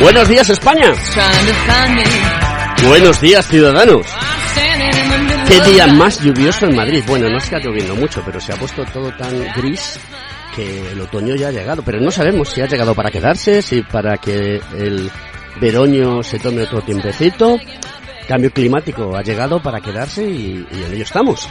Buenos días España. Buenos días ciudadanos. Qué día más lluvioso en Madrid. Bueno, no está lloviendo mucho, pero se ha puesto todo tan gris que el otoño ya ha llegado. Pero no sabemos si ha llegado para quedarse, si para que el veroño se tome otro tiempecito. Cambio climático ha llegado para quedarse y, y en ello estamos.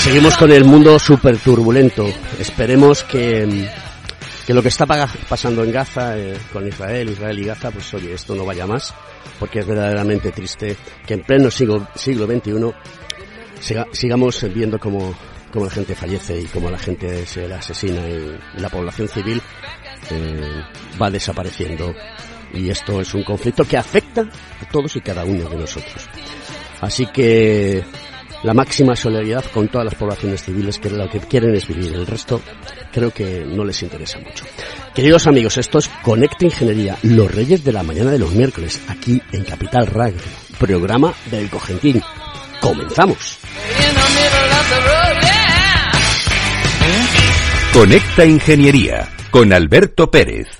Seguimos con el mundo súper turbulento. Esperemos que, que, lo que está pasando en Gaza, eh, con Israel, Israel y Gaza, pues oye, esto no vaya más, porque es verdaderamente triste que en pleno siglo, siglo XXI sigamos viendo cómo, cómo, la gente fallece y cómo la gente se la asesina y la población civil eh, va desapareciendo. Y esto es un conflicto que afecta a todos y cada uno de nosotros. Así que la máxima solidaridad con todas las poblaciones civiles que lo que quieren es vivir. El resto creo que no les interesa mucho. Queridos amigos, esto es Conecta Ingeniería, los reyes de la mañana de los miércoles, aquí en Capital Radio, programa del Cogentín. Comenzamos. Conecta Ingeniería con Alberto Pérez.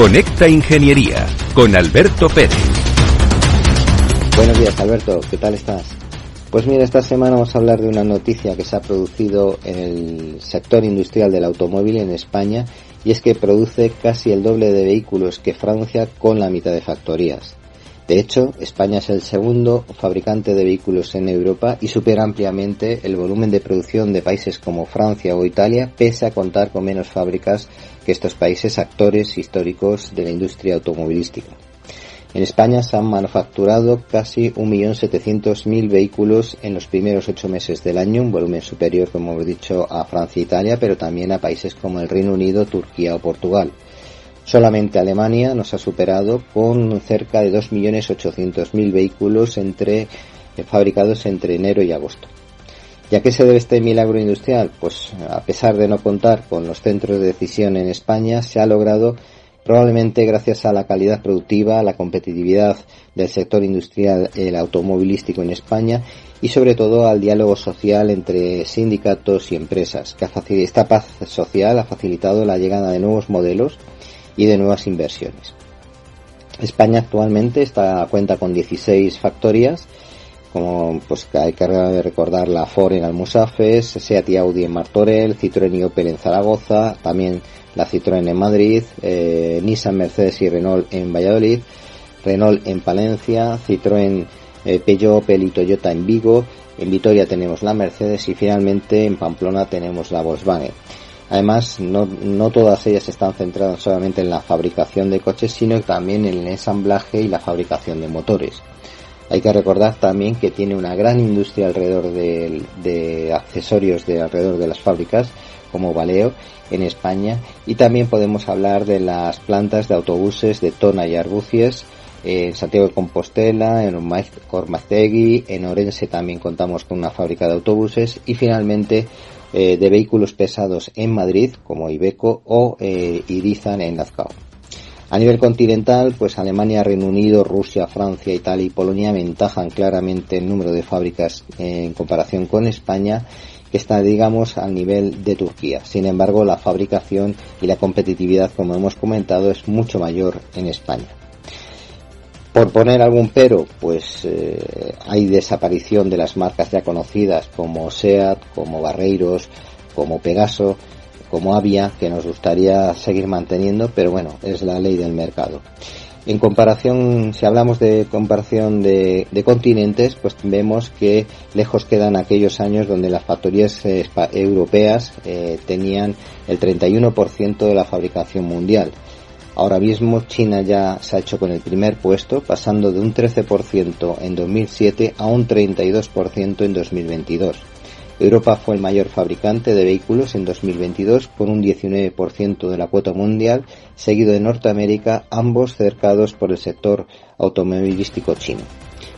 Conecta Ingeniería con Alberto Pérez. Buenos días Alberto, ¿qué tal estás? Pues mira, esta semana vamos a hablar de una noticia que se ha producido en el sector industrial del automóvil en España y es que produce casi el doble de vehículos que Francia con la mitad de factorías. De hecho, España es el segundo fabricante de vehículos en Europa y supera ampliamente el volumen de producción de países como Francia o Italia, pese a contar con menos fábricas que estos países actores históricos de la industria automovilística. En España se han manufacturado casi 1.700.000 vehículos en los primeros ocho meses del año, un volumen superior, como hemos dicho, a Francia e Italia, pero también a países como el Reino Unido, Turquía o Portugal. Solamente Alemania nos ha superado con cerca de 2.800.000 vehículos entre, eh, fabricados entre enero y agosto. ¿Y a qué se debe este milagro industrial? Pues a pesar de no contar con los centros de decisión en España, se ha logrado probablemente gracias a la calidad productiva, a la competitividad del sector industrial el automovilístico en España y sobre todo al diálogo social entre sindicatos y empresas, que esta paz social ha facilitado la llegada de nuevos modelos y de nuevas inversiones. España actualmente está, cuenta con 16 factorías, como pues hay que recordar la Ford en Almusafes, Seat y Audi en Martorell, Citroën y Opel en Zaragoza, también la Citroën en Madrid, eh, Nissan, Mercedes y Renault en Valladolid, Renault en Palencia, Citroën, eh, Peugeot, Opel y Toyota en Vigo, en Vitoria tenemos la Mercedes y finalmente en Pamplona tenemos la Volkswagen. Además, no, todas ellas están centradas solamente en la fabricación de coches, sino también en el ensamblaje y la fabricación de motores. Hay que recordar también que tiene una gran industria alrededor de, accesorios de alrededor de las fábricas, como Valeo en España, y también podemos hablar de las plantas de autobuses de Tona y Arbucies, en Santiago de Compostela, en Cormacegui, en Orense también contamos con una fábrica de autobuses y finalmente eh, de vehículos pesados en Madrid, como Ibeco, o eh, Irizan en Lazcao. A nivel continental, pues Alemania, Reino Unido, Rusia, Francia, Italia y Polonia ventajan claramente el número de fábricas en comparación con España, que está, digamos, al nivel de Turquía. Sin embargo, la fabricación y la competitividad, como hemos comentado, es mucho mayor en España. Por poner algún pero, pues eh, hay desaparición de las marcas ya conocidas como SEAT, como Barreiros, como Pegaso, como Avia, que nos gustaría seguir manteniendo, pero bueno, es la ley del mercado. En comparación, si hablamos de comparación de, continentes, pues vemos que lejos quedan aquellos años donde las factorías eh, europeas eh, tenían el 31% de la fabricación mundial Ahora mismo China ya se ha hecho con el primer puesto, pasando de un 13% en 2007 a un 32% en 2022. Europa fue el mayor fabricante de vehículos en 2022 con un 19% de la cuota mundial, seguido de Norteamérica, ambos cercados por el sector automovilístico chino,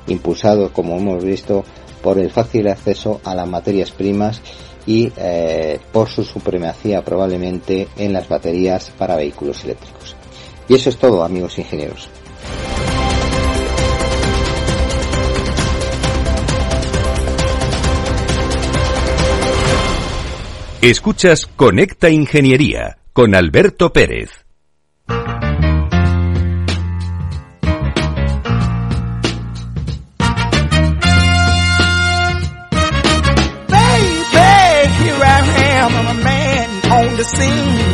impulsado, como hemos visto, por el fácil acceso a las materias primas y eh, por su supremacía probablemente en las baterías para vehículos eléctricos. Y eso es todo, amigos ingenieros. Escuchas Conecta Ingeniería con Alberto Pérez. Baby, here I am, I'm a man on the scene.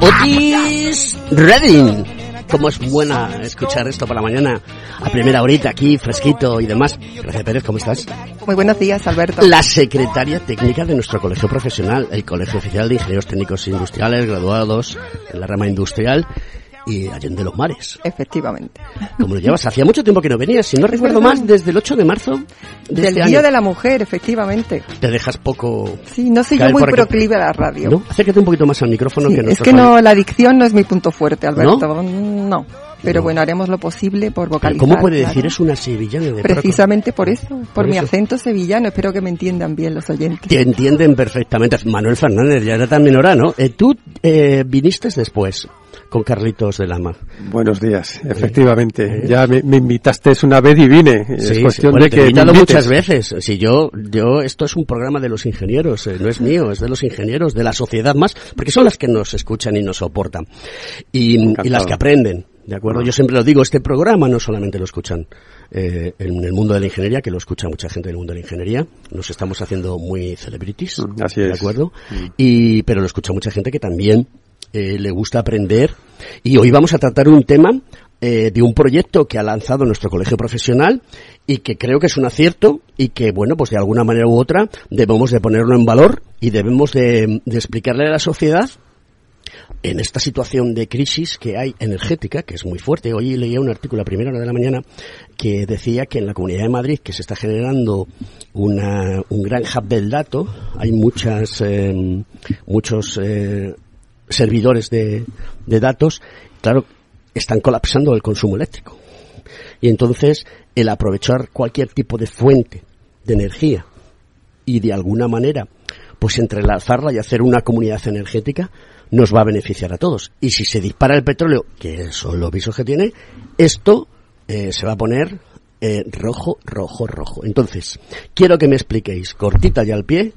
Otis Redding. Cómo es buena escuchar esto por la mañana, a primera horita aquí, fresquito y demás. Gracias Pérez, ¿cómo estás? Muy buenos días, Alberto. La secretaria técnica de nuestro colegio profesional, el Colegio Oficial de Ingenieros Técnicos Industriales, graduados en la rama industrial y Allende los Mares. Efectivamente. Como lo llevas, hacía mucho tiempo que no venías, si no recuerdo más, desde el 8 de marzo. De Del este Día de la Mujer, efectivamente. Te dejas poco. Sí, no soy yo muy proclive a la radio. ¿No? Acércate un poquito más al micrófono que Es que no, la adicción no es mi punto fuerte, Alberto. No. Pero bueno, haremos lo posible por vocalizar. ¿Cómo puede decir es una sevillana de Precisamente por eso, por, mi acento sevillano. Espero que me entiendan bien los oyentes. Te entienden perfectamente. Manuel Fernández ya era también hora, ¿no? Eh, tú eh, viniste después con Carlitos de Lama. Buenos días, efectivamente. Eh. Ya me, invitaste una vez y vine. es cuestión de que he invitado muchas veces. Si yo, yo, esto es un programa de los ingenieros, eh, no es mío, es de los ingenieros, de la sociedad más, porque son las que nos escuchan y nos soportan. Y, las que aprenden. ¿De acuerdo? Yo siempre lo digo, este programa no solamente lo escuchan eh, en el mundo de la ingeniería, que lo escucha mucha gente del mundo de la ingeniería, nos estamos haciendo muy celebrities, mm, es. ¿de acuerdo? Mm. Y, pero lo escucha mucha gente que también eh, le gusta aprender. Y hoy vamos a tratar un tema eh, de un proyecto que ha lanzado nuestro colegio profesional y que creo que es un acierto y que, bueno, pues de alguna manera u otra debemos de ponerlo en valor y debemos de, explicarle a la sociedad en esta situación de crisis que hay energética, que es muy fuerte. Hoy leía un artículo a primera hora de la mañana que decía que en la Comunidad de Madrid, que se está generando una, un gran hub del dato, hay muchas, eh, muchos servidores de, de datos, claro, están colapsando el consumo eléctrico. Y entonces el aprovechar cualquier tipo de fuente de energía y de alguna manera pues entrelazarla y hacer una comunidad energética nos va a beneficiar a todos. Y si se dispara el petróleo, que son los visos que tiene, esto eh, se va a poner eh, rojo, rojo, rojo. Entonces, quiero que me expliquéis, cortita y al pie,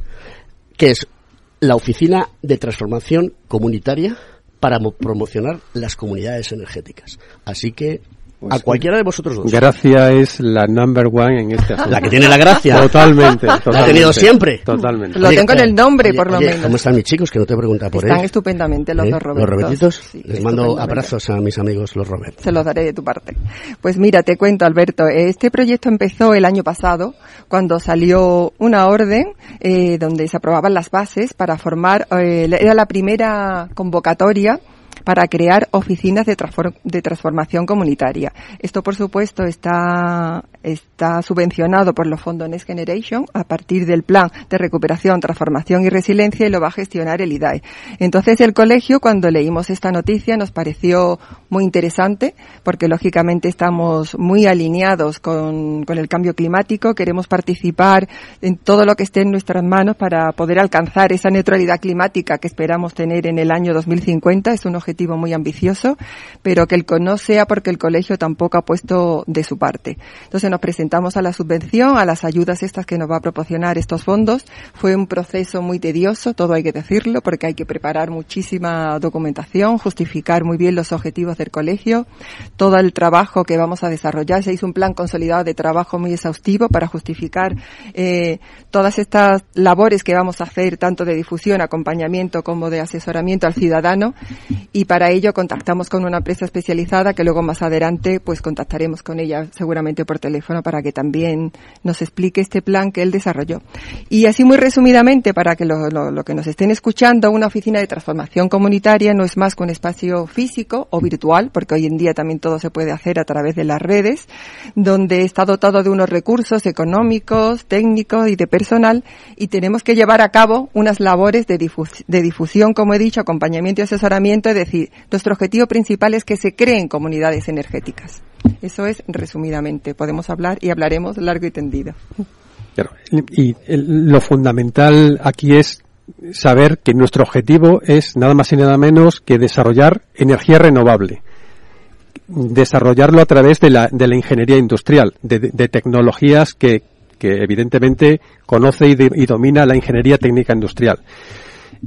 qué es la Oficina de Transformación Comunitaria para promocionar las comunidades energéticas. Así que Pues a cualquiera de vosotros dos. Gracia es la number one en este asunto. La que tiene la gracia. Totalmente. totalmente La ha tenido siempre. Totalmente. Lo tengo en el nombre, por lo menos. ¿Cómo están mis chicos? Que no te pregunta por Están estupendamente los ¿Eh? dos Robertos. ¿Los Robertitos? Les mando abrazos a mis amigos los Robertos. Se los daré de tu parte. Pues mira, te cuento, Alberto. Este proyecto empezó el año pasado, cuando salió una orden eh, donde se aprobaban las bases para formar, eh, era la primera convocatoria para crear oficinas de, transformación comunitaria. Esto, por supuesto, está, está subvencionado por los fondos Next Generation a partir del plan de recuperación, transformación y resiliencia y lo va a gestionar el IDAE. Entonces, el colegio, cuando leímos esta noticia, nos pareció muy interesante porque, lógicamente, estamos muy alineados con, con el cambio climático. Queremos participar en todo lo que esté en nuestras manos para poder alcanzar esa neutralidad climática que esperamos tener en el año 2050. Es un objetivo muy ambicioso, pero que el no sea porque el colegio tampoco ha puesto de su parte. Entonces nos presentamos a la subvención, a las ayudas estas que nos va a proporcionar estos fondos. Fue un proceso muy tedioso, todo hay que decirlo, porque hay que preparar muchísima documentación, justificar muy bien los objetivos del colegio, todo el trabajo que vamos a desarrollar. Se hizo un plan consolidado de trabajo muy exhaustivo para justificar eh, todas estas labores que vamos a hacer, tanto de difusión, acompañamiento como de asesoramiento al ciudadano y para ello contactamos con una empresa especializada que luego más adelante pues contactaremos con ella seguramente por teléfono para que también nos explique este plan que él desarrolló. Y así muy resumidamente para que lo, lo, que nos estén escuchando, una oficina de transformación comunitaria no es más que un espacio físico o virtual, porque hoy en día también todo se puede hacer a través de las redes, donde está dotado de unos recursos económicos, técnicos y de personal y tenemos que llevar a cabo unas labores de, de difusión, como he dicho, acompañamiento y asesoramiento es decir, nuestro objetivo principal es que se creen comunidades energéticas. Eso es resumidamente. Podemos hablar y hablaremos largo y tendido. y lo fundamental aquí es saber que nuestro objetivo es nada más y nada menos que desarrollar energía renovable. Desarrollarlo a través de la, de la ingeniería industrial, de, tecnologías que, evidentemente conoce y domina la ingeniería técnica industrial.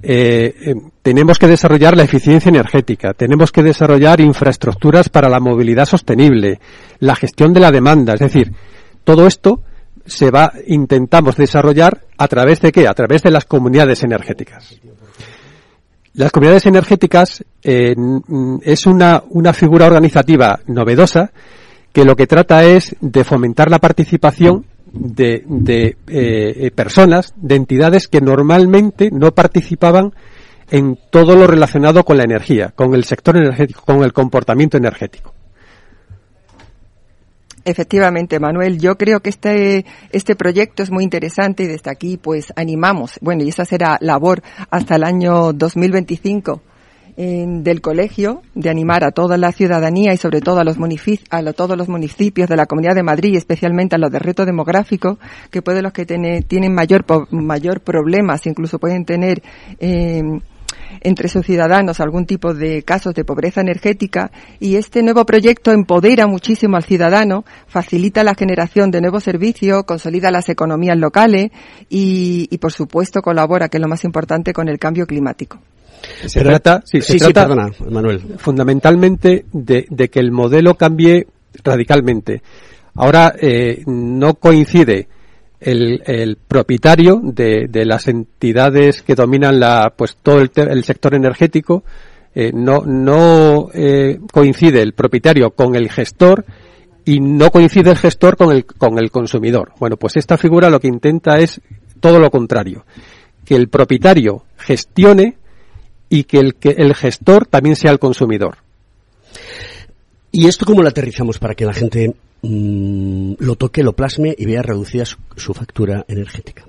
Eh, eh, tenemos que desarrollar la eficiencia energética, tenemos que desarrollar infraestructuras para la movilidad sostenible, la gestión de la demanda, es decir, todo esto se va, intentamos desarrollar a través de qué? A través de las comunidades energéticas. Las comunidades energéticas eh, es una, una figura organizativa novedosa que lo que trata es de fomentar la participación de, de eh, personas, de entidades que normalmente no participaban en todo lo relacionado con la energía, con el sector energético, con el comportamiento energético. Efectivamente, Manuel, yo creo que este, este proyecto es muy interesante y desde aquí pues animamos, bueno, y esa será labor hasta el año 2025 del colegio de animar a toda la ciudadanía y sobre todo a los a todos los municipios de la Comunidad de Madrid, especialmente a los de reto demográfico, que pueden los que tienen mayor mayor problemas, incluso pueden tener em, entre sus ciudadanos algún tipo de casos de pobreza energética y este nuevo proyecto empodera muchísimo al ciudadano, facilita la generación de nuevos servicios, consolida las economías locales y por supuesto colabora, que es lo más importante, con el cambio climático. Se trata, sí, se trata Manuel. fundamentalmente de, que el modelo cambie radicalmente. Ahora eh, no coincide el, propietario de, las entidades que dominan la, pues todo el, sector energético, eh, no, no eh, coincide el propietario con el gestor y no coincide el gestor con el, con el consumidor. Bueno, pues esta figura lo que intenta es todo lo contrario, que el propietario gestione y que el, gestor también sea el consumidor. ¿Y esto cómo lo aterrizamos para que la gente mm, lo toque, lo plasme y vea reducida su, factura energética?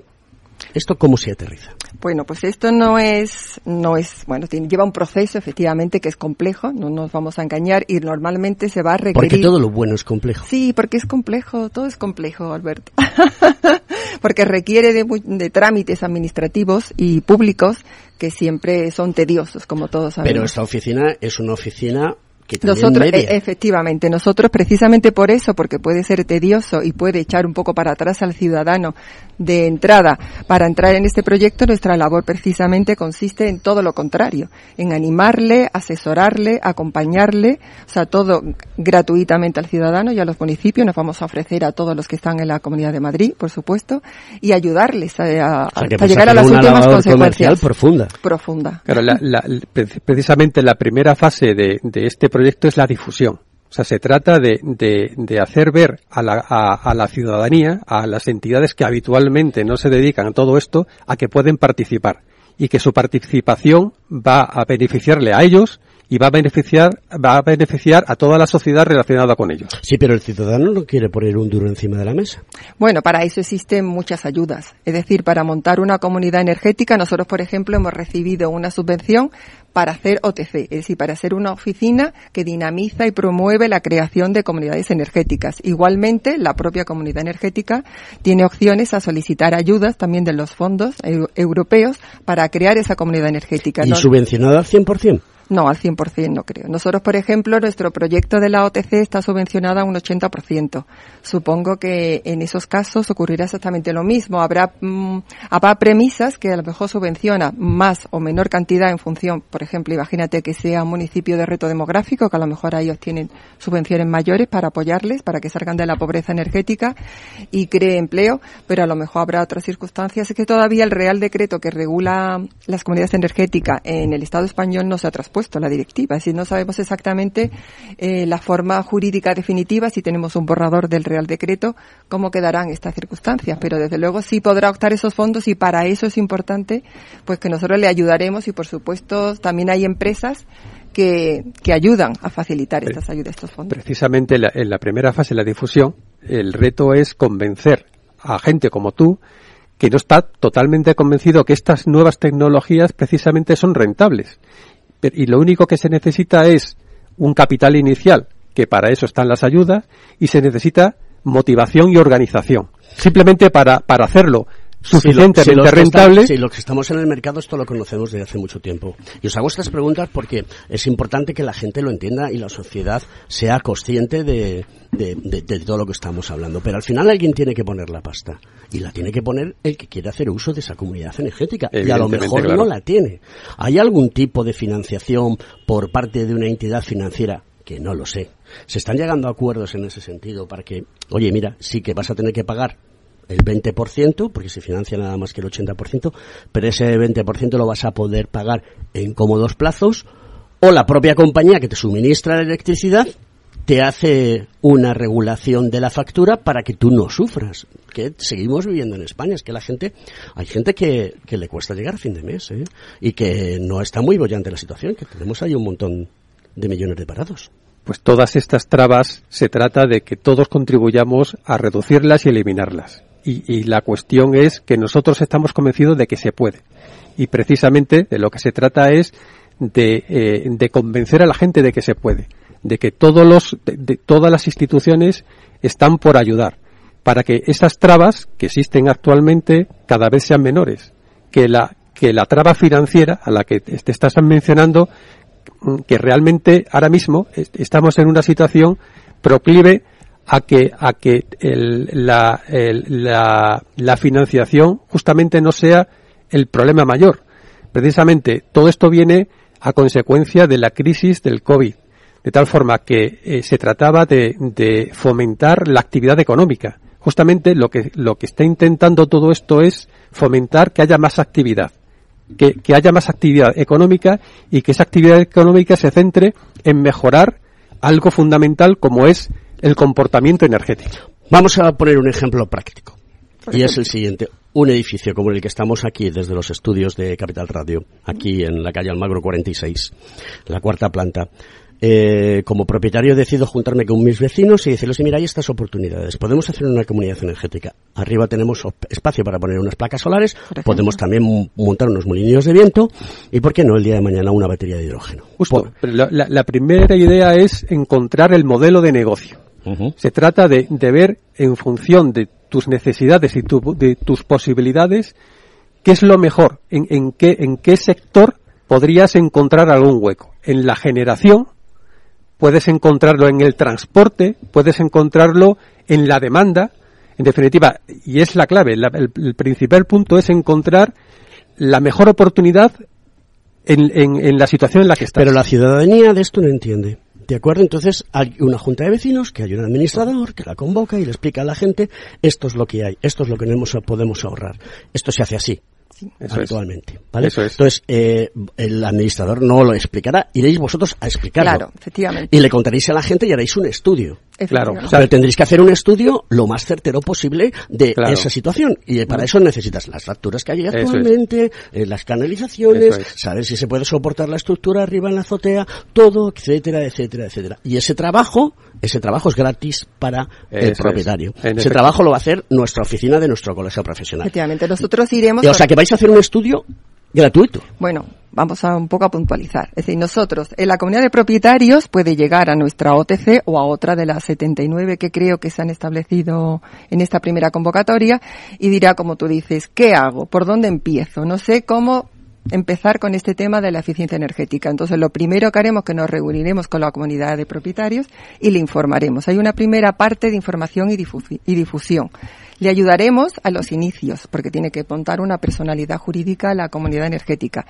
¿Esto cómo se aterriza? Bueno, pues esto no es, no es, bueno, lleva un proceso efectivamente que es complejo, no nos vamos a engañar y normalmente se va a requerir. Porque todo lo bueno es complejo. Sí, porque es complejo, todo es complejo, Alberto. porque requiere de, de, trámites administrativos y públicos que siempre son tediosos, como todos sabemos. Pero esta oficina es una oficina nosotros, e, efectivamente, nosotros precisamente por eso, porque puede ser tedioso y puede echar un poco para atrás al ciudadano de entrada para entrar en este proyecto, nuestra labor precisamente consiste en todo lo contrario, en animarle, asesorarle, acompañarle, o sea, todo gratuitamente al ciudadano y a los municipios. Nos vamos a ofrecer a todos los que están en la Comunidad de Madrid, por supuesto, y ayudarles a, llegar a las últimas consecuencias. profunda. Profunda. precisamente la primera fase de, de este proyecto es la difusión. O sea, se trata de, de, hacer ver a la, a, la, ciudadanía, a las entidades que habitualmente no se dedican a todo esto, a que pueden participar y que su participación va a beneficiarle a ellos y va a beneficiar va a beneficiar a toda la sociedad relacionada con ellos. Sí, pero el ciudadano no quiere poner un duro encima de la mesa. Bueno, para eso existen muchas ayudas. Es decir, para montar una comunidad energética, nosotros, por ejemplo, hemos recibido una subvención para hacer OTC, es decir, para hacer una oficina que dinamiza y promueve la creación de comunidades energéticas. Igualmente, la propia comunidad energética tiene opciones a solicitar ayudas también de los fondos europeos para crear esa comunidad energética. ¿Y subvencionada al 100%? No, al 100% no creo.Nosotros, por ejemplo, nuestro proyecto de la OTC está subvencionado a un 80%. Supongo que en esos casos ocurrirá exactamente lo mismo. Habrá, mm, habrá premisas que a lo mejor subvenciona más o menor cantidad en función, por ejemplo, imagínate que sea un municipio de reto demográfico, que a lo mejor ellos tienen subvenciones mayores para apoyarles, para que salgan de la pobreza energética y cree empleo, pero a lo mejor habrá otras circunstancias. Es que todavía el Real Decreto que regula las comunidades energéticas en el Estado español no se ha puesto la directiva. Si no sabemos exactamente eh, la forma jurídica definitiva, si tenemos un borrador del Real Decreto, cómo quedarán estas circunstancias. Pero desde luego sí podrá optar esos fondos y para eso es importante pues que nosotros le ayudaremos y por supuesto también hay empresas que, que ayudan a facilitar estas ayudas, estos fondos. Precisamente en la primera fase la difusión, el reto es convencer a gente como tú que no está totalmente convencido que estas nuevas tecnologías precisamente son rentables y lo único que se necesita es un capital inicial, que para eso están las ayudas, y se necesita motivación y organización. Simplemente para, para hacerlo suficientemente rentable. sí, los que estamos en el mercado esto lo conocemos desde hace mucho tiempo. Y os hago estas preguntas porque es importante que la gente lo entienda y la sociedad sea consciente de, de, todo lo que estamos hablando. Pero al final alguien tiene que poner la pasta. Y la tiene que poner el que quiere hacer uso de esa comunidad energética. Y a lo mejor no la tiene. ¿Hay algún tipo de financiación por parte de una entidad financiera? Que no lo sé. Se están llegando a acuerdos en ese sentido para que, oye, mira, sí que vas a tener que pagar el 20%, porque se financia nada más que el 80%, pero ese 20% lo vas a poder pagar en cómodos plazos, o la propia compañía que te suministra la electricidad te hace una regulación de la factura para que tú no sufras. Que seguimos viviendo en España, es que la gente, hay gente que, que le cuesta llegar a fin de mes, ¿eh? y que no está muy bollante la situación, que tenemos ahí un montón de millones de parados. Pues todas estas trabas se trata de que todos contribuyamos a reducirlas y eliminarlas y, la cuestión es que nosotros estamos convencidos de que se puede. Y precisamente de lo que se trata es de, eh, de convencer a la gente de que se puede, de que todos los, de, todas las instituciones están por ayudar, para que esas trabas que existen actualmente cada vez sean menores, que la, que la traba financiera a la que te estás mencionando, que realmente ahora mismo estamos en una situación proclive a que, a que la, la, financiación justamente no sea el problema mayor. Precisamente todo esto viene a consecuencia de la crisis del COVID, de tal forma que eh, se trataba de, de, fomentar la actividad económica. Justamente lo que, lo que está intentando todo esto es fomentar que haya más actividad, que, que haya más actividad económica y que esa actividad económica se centre en mejorar algo fundamental como es el comportamiento energético. Vamos a poner un ejemplo práctico. Y es el siguiente. Un edificio como el que estamos aquí desde los estudios de Capital Radio, aquí en la calle Almagro 46, la cuarta planta. Eh, como propietario decido juntarme con mis vecinos y decirles, mira, hay estas oportunidades. Podemos hacer una comunidad energética. Arriba tenemos espacio para poner unas placas solares, podemos también montar unos molinillos de viento y, ¿por qué no, el día de mañana una batería de hidrógeno? Justo. la primera idea es encontrar el modelo de negocio. Se trata de, ver en función de tus necesidades y de tus posibilidades qué es lo mejor, en, qué, en qué sector podrías encontrar algún hueco. En la generación, puedes encontrarlo en el transporte, puedes encontrarlo en la demanda, en definitiva, y es la clave, la- el, el principal punto es encontrar la mejor oportunidad en, en- en la situación en la que estás. Pero la ciudadanía de esto no entiende. ¿De acuerdo? Entonces hay una junta de vecinos que hay un administrador que la convoca y le explica a la gente esto es lo que hay, esto es lo que no podemos ahorrar. Esto se hace así. Eso habitualmente, ¿vale? Eso es. Entonces, eh, el administrador no lo explicará, iréis vosotros a explicarlo. Claro, efectivamente. Y le contaréis a la gente y haréis un estudio. Claro, o sea, Pero tendréis que hacer un estudio lo más certero posible de Claro. esa situación. Y para eso necesitas las facturas que hay es. actualmente, eh, las canalizaciones, es. saber si se puede soportar la estructura arriba en la azotea, todo, etcétera, etcétera, etcétera. Y ese trabajo, ese trabajo es gratis para el Eso propietario. En ese efecto. trabajo lo va a hacer nuestra oficina de nuestro colegio profesional. Efectivamente, nosotros iremos. Y, o sea que vais a hacer un estudio gratuito. Bueno, vamos a un poco a puntualizar. Es decir, nosotros, en la comunidad de propietarios puede llegar a nuestra OTC o a otra de las 79 que creo que se han establecido en esta primera convocatoria y dirá, como tú dices, ¿qué hago? ¿Por dónde empiezo? No sé cómo empezar con este tema de la eficiencia energética. Entonces, lo primero que haremos es que nos reuniremos con la comunidad de propietarios y le informaremos. Hay una primera parte de información y, difusi- y difusión. Le ayudaremos a los inicios, porque tiene que montar una personalidad jurídica a la comunidad energética.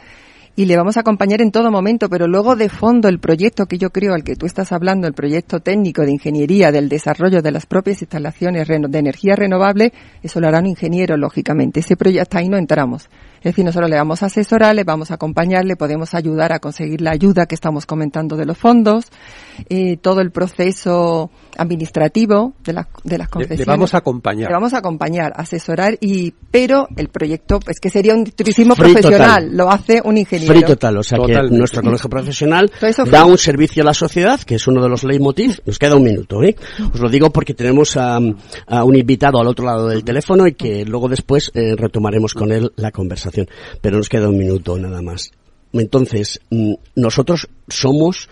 Y le vamos a acompañar en todo momento, pero luego de fondo el proyecto que yo creo al que tú estás hablando, el proyecto técnico de ingeniería del desarrollo de las propias instalaciones de energía renovable, eso lo hará un ingeniero, lógicamente. Ese proyecto ahí no entramos. Es decir, nosotros le vamos a asesorar, le vamos a acompañar, le podemos ayudar a conseguir la ayuda que estamos comentando de los fondos, eh, todo el proceso administrativo de, las de las Le- concesiones. le vamos a acompañar. Le vamos a acompañar, asesorar y, pero el proyecto, pues que sería un turismo Free profesional, total. lo hace un ingeniero. Free total, o sea que nuestro colegio profesional da un servicio a la sociedad, que es uno de los leitmotiv. Nos queda un minuto, ¿eh? Os lo digo porque tenemos a, a un invitado al otro lado del teléfono y que luego después eh, retomaremos con él la conversación. Pero nos queda un minuto nada más. Entonces, mm, nosotros somos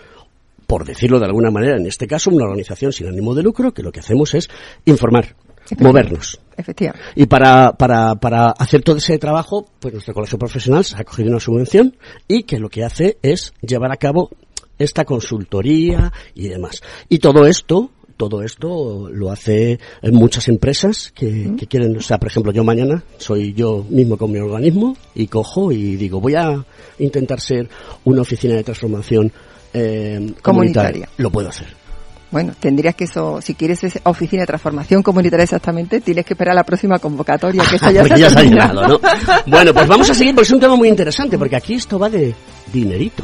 por decirlo de alguna manera, en este caso, una organización sin ánimo de lucro que lo que hacemos es informar, movernos. Efectivamente. Y para, para, para hacer todo ese trabajo, pues nuestro colegio profesional se ha cogido una subvención y que lo que hace es llevar a cabo esta consultoría y demás. Y todo esto, todo esto lo hace muchas empresas que, que quieren, o sea, por ejemplo, yo mañana soy yo mismo con mi organismo y cojo y digo, voy a intentar ser una oficina de transformación eh, comunitaria. Comunitaria. Lo puedo hacer. Bueno, tendrías que eso, si quieres esa oficina de transformación comunitaria exactamente, tienes que esperar a la próxima convocatoria, que esa ya, se ha ya se ha terminado. llenado, ¿no? Bueno, pues vamos a seguir porque es un tema muy interesante, porque aquí esto va de dinerito.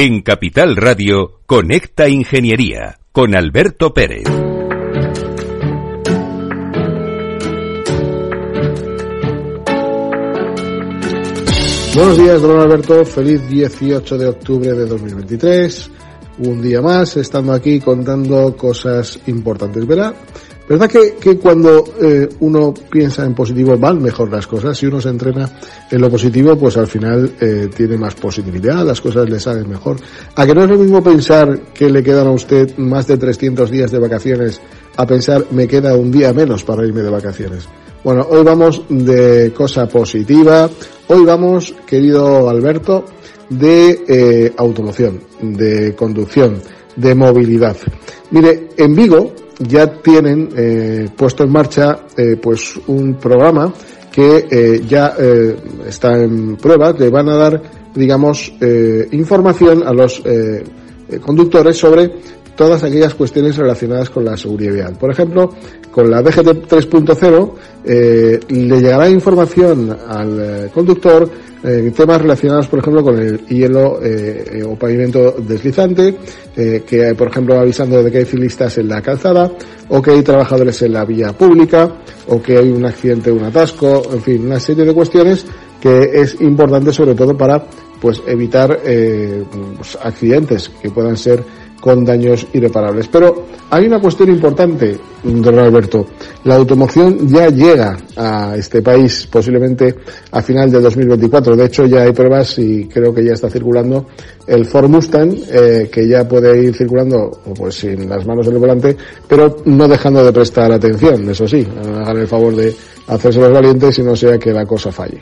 En Capital Radio, Conecta Ingeniería con Alberto Pérez. Buenos días, don Alberto. Feliz 18 de octubre de 2023. Un día más, estando aquí contando cosas importantes. ¿Verdad? ¿Verdad que, que cuando eh, uno piensa en positivo van mejor las cosas? Si uno se entrena en lo positivo, pues al final eh, tiene más positividad, las cosas le salen mejor. ¿A que no es lo mismo pensar que le quedan a usted más de 300 días de vacaciones a pensar me queda un día menos para irme de vacaciones? Bueno, hoy vamos de cosa positiva. Hoy vamos, querido Alberto, de eh, automoción, de conducción, de movilidad. Mire, en Vigo ya tienen eh, puesto en marcha eh, pues un programa que eh, ya eh, está en prueba, que van a dar, digamos, eh, información a los conductores sobre todas aquellas cuestiones relacionadas con la seguridad vial. Por ejemplo, con la DGT 3.0 eh, le llegará información al conductor eh, temas relacionados, por ejemplo, con el hielo eh, eh, o pavimento deslizante, eh, que por ejemplo avisando de que hay ciclistas en la calzada, o que hay trabajadores en la vía pública, o que hay un accidente, un atasco, en fin, una serie de cuestiones que es importante sobre todo para pues evitar eh, pues, accidentes que puedan ser con daños irreparables. Pero hay una cuestión importante, don Alberto. La automoción ya llega a este país posiblemente a final de 2024. De hecho, ya hay pruebas y creo que ya está circulando el Ford Mustang, eh, que ya puede ir circulando pues sin las manos en el volante, pero no dejando de prestar atención, eso sí, hagan el favor de hacerse los valientes y no sea que la cosa falle.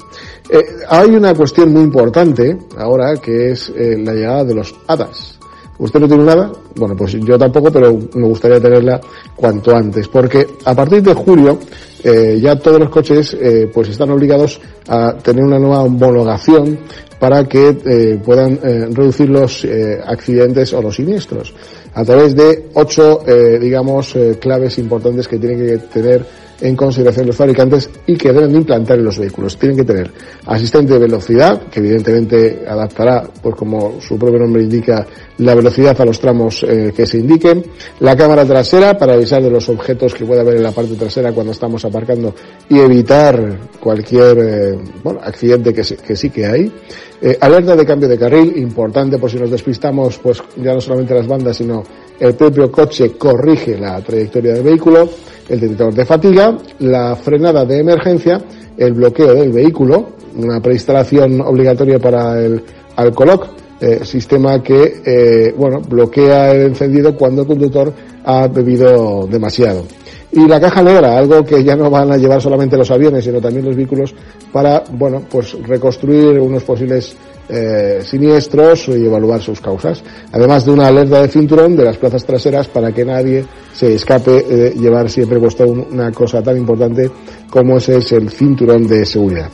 Eh, hay una cuestión muy importante ahora que es eh, la llegada de los HADAS. ¿Usted no tiene nada? Bueno, pues yo tampoco, pero me gustaría tenerla cuanto antes, porque a partir de julio eh, ya todos los coches eh, pues están obligados a tener una nueva homologación para que puedan reducir los accidentes o los siniestros a través de ocho, digamos, claves importantes que tienen que tener en consideración los fabricantes y que deben de implantar en los vehículos. Tienen que tener asistente de velocidad, que evidentemente adaptará, pues como su propio nombre indica, la velocidad a los tramos eh, que se indiquen, la cámara trasera para avisar de los objetos que pueda haber en la parte trasera cuando estamos aparcando y evitar cualquier eh, bueno, accidente que, que sí que hay. Eh, alerta de cambio de carril, importante por si nos despistamos, pues ya no solamente las bandas, sino el propio coche corrige la trayectoria del vehículo, el detector de fatiga, la frenada de emergencia, el bloqueo del vehículo, una preinstalación obligatoria para el alcoloc, eh, sistema que eh, bueno bloquea el encendido cuando el conductor ha bebido demasiado. Y la caja negra, algo que ya no van a llevar solamente los aviones, sino también los vehículos para, bueno, pues reconstruir unos posibles eh, siniestros y evaluar sus causas. Además de una alerta de cinturón de las plazas traseras para que nadie se escape de llevar siempre puesto un- una cosa tan importante como ese es el cinturón de seguridad.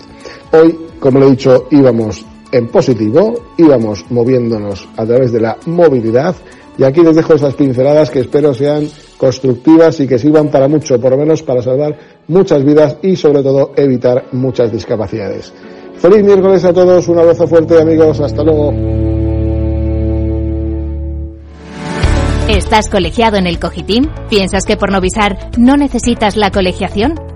Hoy, como le he dicho, íbamos en positivo, íbamos moviéndonos a través de la movilidad y aquí les dejo estas pinceladas que espero sean constructivas y que sirvan para mucho, por lo menos para salvar muchas vidas y sobre todo evitar muchas discapacidades. Feliz miércoles a todos, un abrazo fuerte amigos, hasta luego. ¿Estás colegiado en el Cogitim? ¿Piensas que por Novisar no necesitas la colegiación?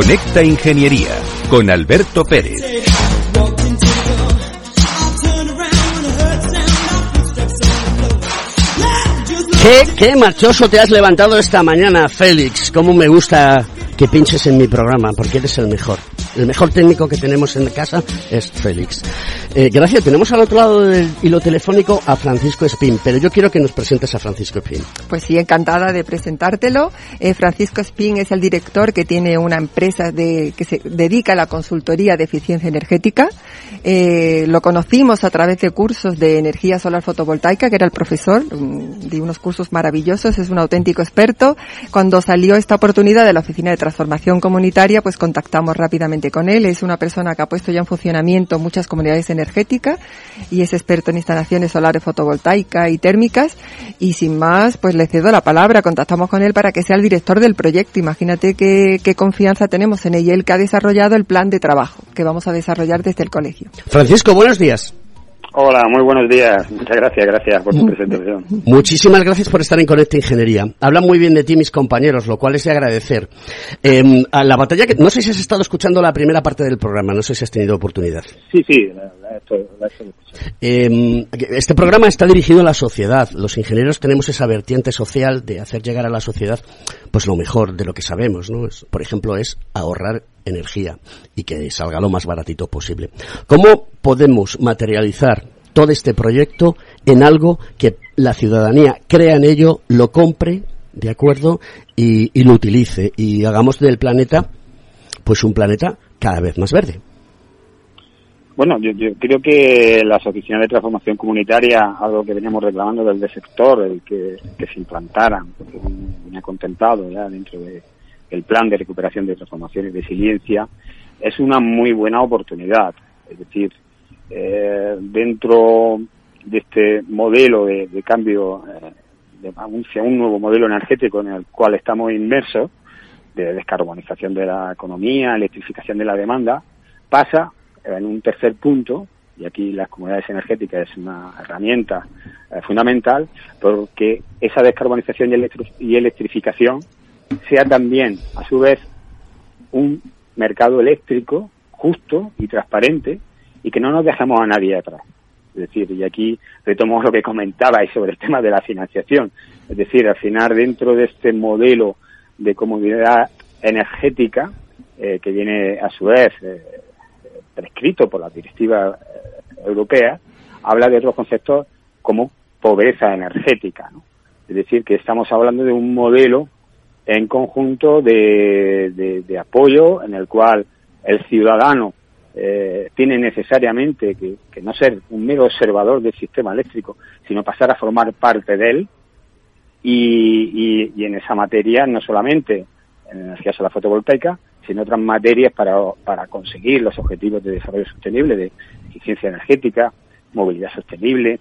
Conecta Ingeniería con Alberto Pérez. ¿Qué, qué marchoso te has levantado esta mañana, Félix. Cómo me gusta que pinches en mi programa, porque eres el mejor. El mejor técnico que tenemos en casa es Félix. Eh, gracias, tenemos al otro lado del hilo telefónico a Francisco Espín, pero yo quiero que nos presentes a Francisco Espín. Pues sí, encantada de presentártelo. Eh, Francisco Espín es el director que tiene una empresa de, que se dedica a la consultoría de eficiencia energética. Eh, lo conocimos a través de cursos de energía solar fotovoltaica, que era el profesor mm, de unos cursos maravillosos, es un auténtico experto. Cuando salió esta oportunidad de la Oficina de Transformación Comunitaria, pues contactamos rápidamente con él. Es una persona que ha puesto ya en funcionamiento muchas comunidades energética y es experto en instalaciones solares fotovoltaicas y térmicas y sin más pues le cedo la palabra, contactamos con él para que sea el director del proyecto. Imagínate qué, qué confianza tenemos en él, él que ha desarrollado el plan de trabajo que vamos a desarrollar desde el colegio. Francisco, buenos días. Hola, muy buenos días. Muchas gracias, gracias por tu presentación. Muchísimas gracias por estar en Conecta Ingeniería. Hablan muy bien de ti mis compañeros, lo cual es de agradecer. Eh, a la batalla que, no sé si has estado escuchando la primera parte del programa, no sé si has tenido oportunidad. Sí, sí, la, Eh, este programa está dirigido a la sociedad. Los ingenieros tenemos esa vertiente social de hacer llegar a la sociedad pues lo mejor de lo que sabemos, ¿no? Es, por ejemplo, es ahorrar energía y que salga lo más baratito posible. ¿Cómo podemos materializar todo este proyecto en algo que la ciudadanía crea en ello, lo compre, de acuerdo, y, y lo utilice y hagamos del planeta pues un planeta cada vez más verde? Bueno, yo, yo, creo que las oficinas de transformación comunitaria, algo que veníamos reclamando del sector, el que, se implantaran, porque venía contemplado ya dentro de, del plan de recuperación de transformación y resiliencia, es una muy buena oportunidad. Es decir, eh, dentro de este modelo de, cambio eh, de, un nuevo modelo energético en el cual estamos inmersos, de descarbonización de la economía, electrificación de la demanda, pasa en un tercer punto, y aquí las comunidades energéticas es una herramienta eh, fundamental, porque esa descarbonización y, electri y electrificación sea también, a su vez, un mercado eléctrico justo y transparente y que no nos dejemos a nadie atrás. Es decir, y aquí retomo lo que comentabais sobre el tema de la financiación. Es decir, al final, dentro de este modelo de comunidad energética, eh, que viene a su vez eh, prescrito por la directiva eh, europea, habla de otros conceptos como pobreza energética. ¿no? Es decir, que estamos hablando de un modelo en conjunto de, de, apoyo en el cual el ciudadano eh, tiene necesariamente que, no ser un mero observador del sistema eléctrico, sino pasar a formar parte de él. Y, y, y en esa materia, no solamente en energía solar fotovoltaica, sino otras materias para, para conseguir los objetivos de desarrollo sostenible, de eficiencia energética, movilidad sostenible,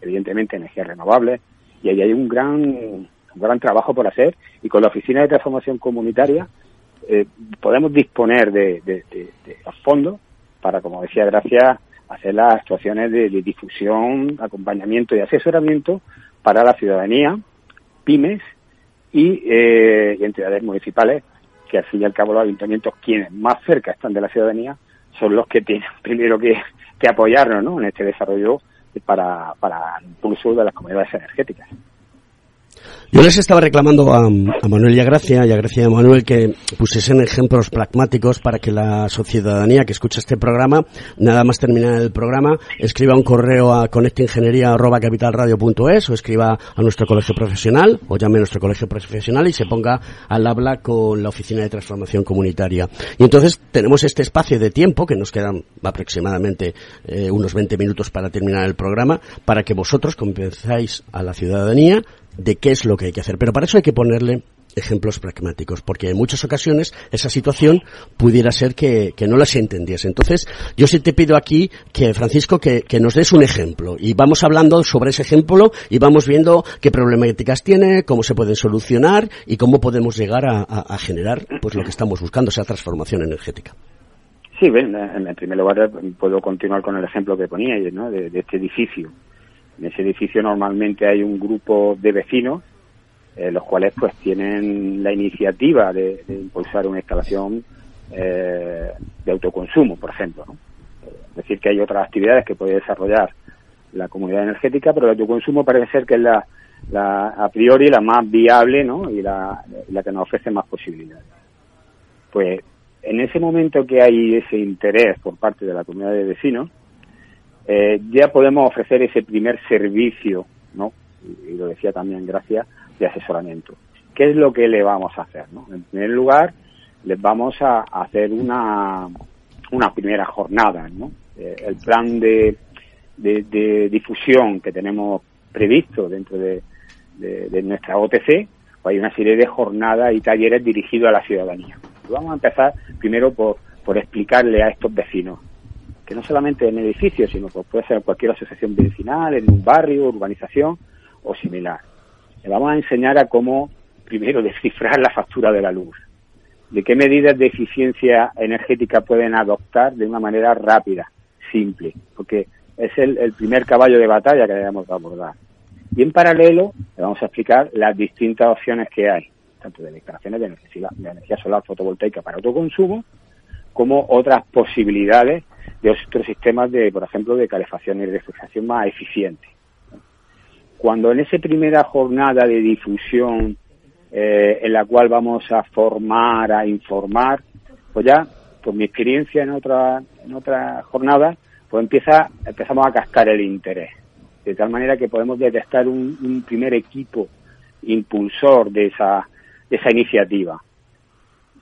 evidentemente energías renovables. Y ahí hay un gran, un gran trabajo por hacer. Y con la Oficina de Transformación Comunitaria eh, podemos disponer de, los fondos para, como decía Gracia, hacer las actuaciones de, de, difusión, acompañamiento y asesoramiento para la ciudadanía, pymes y, eh, y, entidades municipales, que al fin y al cabo los ayuntamientos, quienes más cerca están de la ciudadanía, son los que tienen primero que, apoyarnos ¿no? en este desarrollo para, para el impulso de las comunidades energéticas. Yo les estaba reclamando a, Manuel y a Gracia, y a Gracia y a Manuel, que pusiesen ejemplos pragmáticos para que la ciudadanía que escucha este programa, nada más terminar el programa, escriba un correo a conectaingeniería.capitalradio.es o escriba a nuestro colegio profesional, o llame a nuestro colegio profesional y se ponga al habla con la Oficina de Transformación Comunitaria. Y entonces tenemos este espacio de tiempo, que nos quedan aproximadamente eh, unos 20 minutos para terminar el programa, para que vosotros convenzáis a la ciudadanía de qué es lo que hay que hacer. Pero para eso hay que ponerle ejemplos pragmáticos, porque en muchas ocasiones esa situación pudiera ser que, que no las entendiese. Entonces, yo sí te pido aquí que, Francisco, que, que, nos des un ejemplo y vamos hablando sobre ese ejemplo y vamos viendo qué problemáticas tiene, cómo se pueden solucionar y cómo podemos llegar a, a, generar pues lo que estamos buscando, esa transformación energética. Sí, bien, en primer lugar puedo continuar con el ejemplo que ponía de este edificio en ese edificio normalmente hay un grupo de vecinos, eh, los cuales pues tienen la iniciativa de, impulsar una instalación eh, de autoconsumo, por ejemplo. Es decir, que hay otras actividades que puede desarrollar la comunidad energética, pero el autoconsumo parece ser que es la, la a priori la más viable ¿no? y la, la que nos ofrece más posibilidades. Pues en ese momento que hay ese interés por parte de la comunidad de vecinos, eh, ya podemos ofrecer ese primer servicio, ¿no? Y, lo decía también, gracias, de asesoramiento. ¿Qué es lo que le vamos a hacer? ¿no? En primer lugar, les vamos a hacer una, una primera jornada, ¿no? Eh, el plan de, de, difusión que tenemos previsto dentro de, de, de nuestra OTC, pues hay una serie de jornadas y talleres dirigidos a la ciudadanía. Vamos a empezar primero por, por explicarle a estos vecinos que no solamente en el edificio, sino que puede ser en cualquier asociación vecinal, en un barrio, urbanización o similar. Le vamos a enseñar a cómo, primero, descifrar la factura de la luz, de qué medidas de eficiencia energética pueden adoptar de una manera rápida, simple, porque es el, el primer caballo de batalla que debemos abordar. Y en paralelo le vamos a explicar las distintas opciones que hay, tanto de instalaciones de energía, de energía solar fotovoltaica para autoconsumo, como otras posibilidades de otros sistemas de, por ejemplo, de calefacción y refrigeración más eficientes. Cuando en esa primera jornada de difusión eh, en la cual vamos a formar, a informar, pues ya, por mi experiencia en otra, en otra jornada, pues empieza, empezamos a cascar el interés. De tal manera que podemos detectar un, un primer equipo impulsor de esa, de esa iniciativa.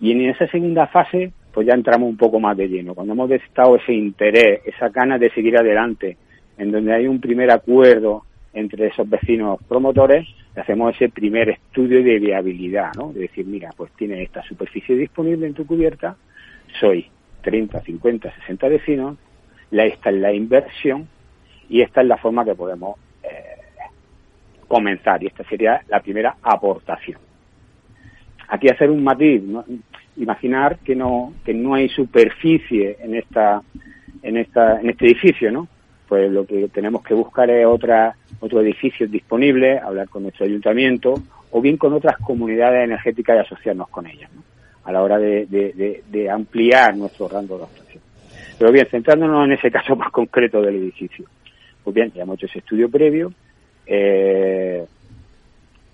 Y en esa segunda fase, pues ya entramos un poco más de lleno. Cuando hemos detectado ese interés, esa ganas de seguir adelante, en donde hay un primer acuerdo entre esos vecinos promotores, hacemos ese primer estudio de viabilidad, ¿no? De decir, mira, pues tienes esta superficie disponible en tu cubierta, soy 30, 50, 60 vecinos, esta es la inversión y esta es la forma que podemos eh, comenzar y esta sería la primera aportación. Aquí hacer un matiz, ¿no? Imaginar que no que no hay superficie en esta en esta en este edificio, ¿no? Pues lo que tenemos que buscar es otra otro edificio disponible, hablar con nuestro ayuntamiento o bien con otras comunidades energéticas y asociarnos con ellas, ¿no? A la hora de, de, ampliar nuestro rango de actuación. Pero bien, centrándonos en ese caso más concreto del edificio. Pues bien, ya hemos hecho ese estudio previo, eh,